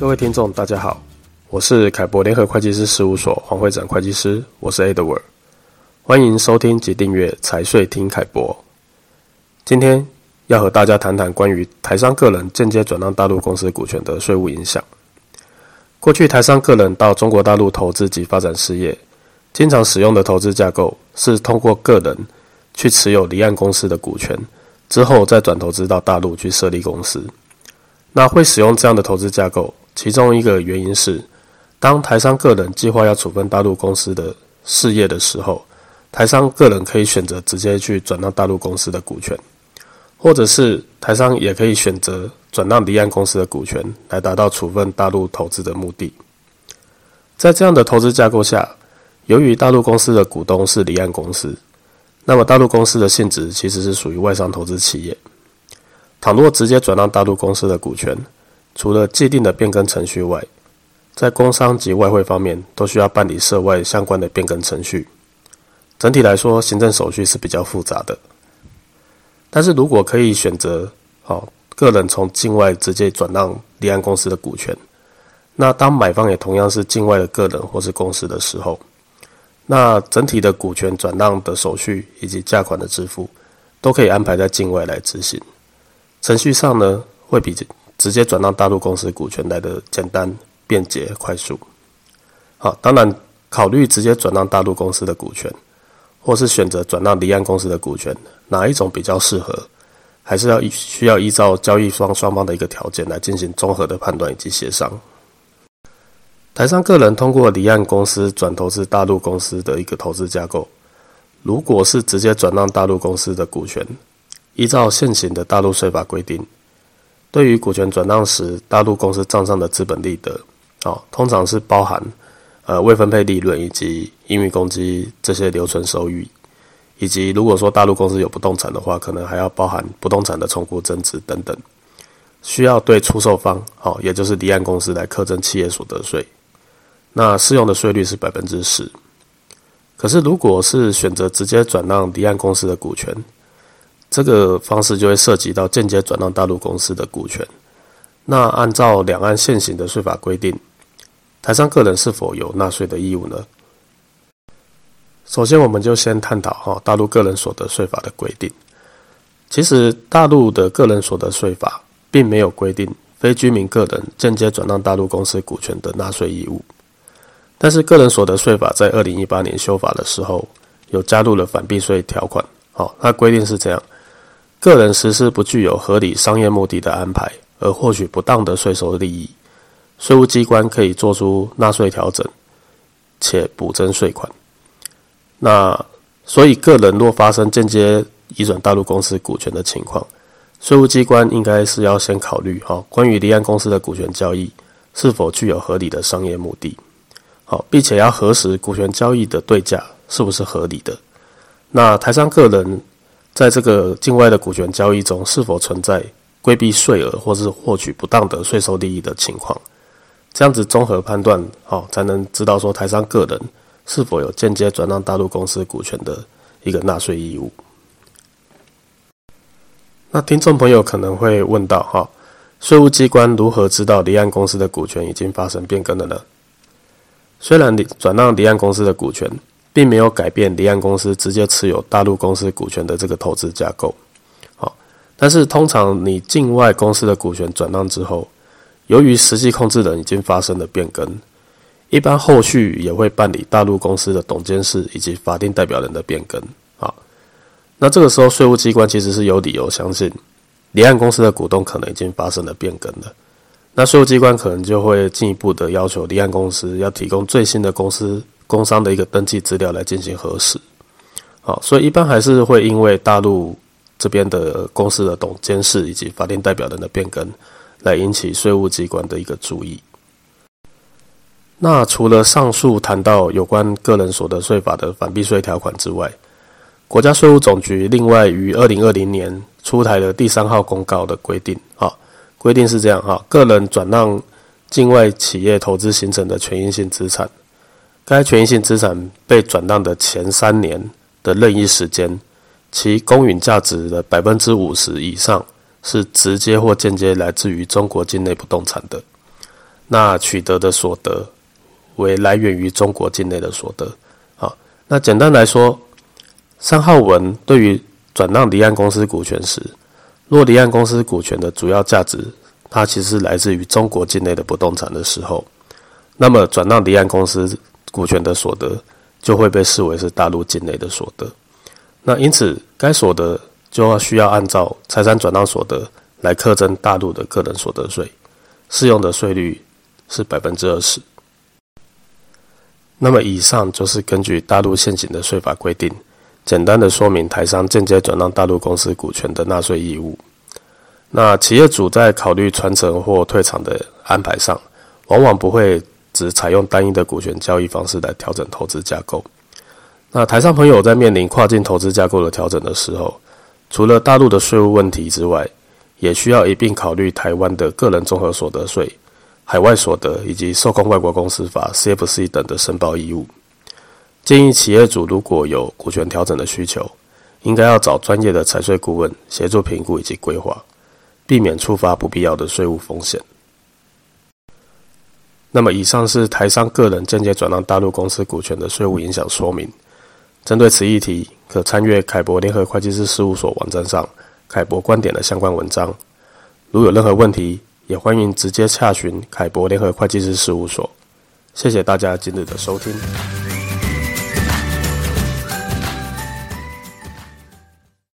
各位听众，大家好，我是凯博联合会计师事务所黄会展会计师，我是 Edward，欢迎收听及订阅财税听凯博。今天要和大家谈谈关于台商个人间接转让大陆公司股权的税务影响。过去台商个人到中国大陆投资及发展事业，经常使用的投资架构是通过个人去持有离岸公司的股权，之后再转投资到大陆去设立公司。那会使用这样的投资架构，其中一个原因是，当台商个人计划要处分大陆公司的事业的时候，台商个人可以选择直接去转让大陆公司的股权，或者是台商也可以选择转让离岸公司的股权，来达到处分大陆投资的目的。在这样的投资架构下，由于大陆公司的股东是离岸公司，那么大陆公司的性质其实是属于外商投资企业。倘若直接转让大陆公司的股权，除了既定的变更程序外，在工商及外汇方面都需要办理涉外相关的变更程序。整体来说，行政手续是比较复杂的。但是如果可以选择，好，个人从境外直接转让离岸公司的股权，那当买方也同样是境外的个人或是公司的时候，那整体的股权转让的手续以及价款的支付，都可以安排在境外来执行。程序上呢，会比直接转让大陆公司股权来的简单、便捷、快速。好，当然考虑直接转让大陆公司的股权，或是选择转让离岸公司的股权，哪一种比较适合，还是要需要依照交易双双方的一个条件来进行综合的判断以及协商。台商个人通过离岸公司转投资大陆公司的一个投资架构，如果是直接转让大陆公司的股权。依照现行的大陆税法规定，对于股权转让时，大陆公司账上的资本利得，哦，通常是包含呃未分配利润以及盈余公积这些留存收益，以及如果说大陆公司有不动产的话，可能还要包含不动产的重估增值等等，需要对出售方，哦，也就是离岸公司来课征企业所得税，那适用的税率是百分之十。可是如果是选择直接转让离岸公司的股权，这个方式就会涉及到间接转让大陆公司的股权。那按照两岸现行的税法规定，台商个人是否有纳税的义务呢？首先，我们就先探讨哈大陆个人所得税法的规定。其实，大陆的个人所得税法并没有规定非居民个人间接转让大陆公司股权的纳税义务。但是，个人所得税法在二零一八年修法的时候，有加入了反避税条款。好，它规定是这样。个人实施不具有合理商业目的的安排，而获取不当的税收利益，税务机关可以做出纳税调整，且补征税款。那所以，个人若发生间接移转大陆公司股权的情况，税务机关应该是要先考虑哈，关于离岸公司的股权交易是否具有合理的商业目的，好，并且要核实股权交易的对价是不是合理的。那台商个人。在这个境外的股权交易中，是否存在规避税额或是获取不当的税收利益的情况？这样子综合判断，好，才能知道说台商个人是否有间接转让大陆公司股权的一个纳税义务。那听众朋友可能会问到，哈，税务机关如何知道离岸公司的股权已经发生变更了呢？虽然你转让离岸公司的股权。并没有改变离岸公司直接持有大陆公司股权的这个投资架构，好，但是通常你境外公司的股权转让之后，由于实际控制人已经发生了变更，一般后续也会办理大陆公司的董监事以及法定代表人的变更，好，那这个时候税务机关其实是有理由相信离岸公司的股东可能已经发生了变更了，那税务机关可能就会进一步的要求离岸公司要提供最新的公司。工商的一个登记资料来进行核实，好，所以一般还是会因为大陆这边的公司的董监事以及法定代表人的变更，来引起税务机关的一个注意。那除了上述谈到有关个人所得税法的反避税条款之外，国家税务总局另外于二零二零年出台的第三号公告的规定，啊，规定是这样哈，个人转让境外企业投资形成的权益性资产。该权益性资产被转让的前三年的任意时间，其公允价值的百分之五十以上是直接或间接来自于中国境内不动产的。那取得的所得为来源于中国境内的所得。好，那简单来说，三号文对于转让离岸公司股权时，若离岸公司股权的主要价值，它其实来自于中国境内的不动产的时候，那么转让离岸公司股权的所得就会被视为是大陆境内的所得。那因此，该所得就要需要按照财产转让所得来课征大陆的个人所得税，适用的税率是百分之二十。那么以上就是根据大陆现行的税法规定，简单的说明台商间接转让大陆公司股权的纳税义务。那企业主在考虑传承或退场的安排上，往往不会只采用单一的股权交易方式来调整投资架构。那台上朋友在面临跨境投资架构的调整的时候，除了大陆的税务问题之外，也需要一并考虑台湾的个人综合所得税、海外所得以及受控外国公司法 （CFC） 等的申报义务。建议企业主如果有股权调整的需求，应该要找专业的财税顾问协助评估以及规划，避免触发不必要的税务风险。那么，以上是台商个人间接转让大陆公司股权的税务影响说明。针对此议题，可参阅凯博联合会计师事务所网站上凯博观点的相关文章。如有任何问题，也欢迎直接洽询凯博联合会计师事务所。谢谢大家今日的收听。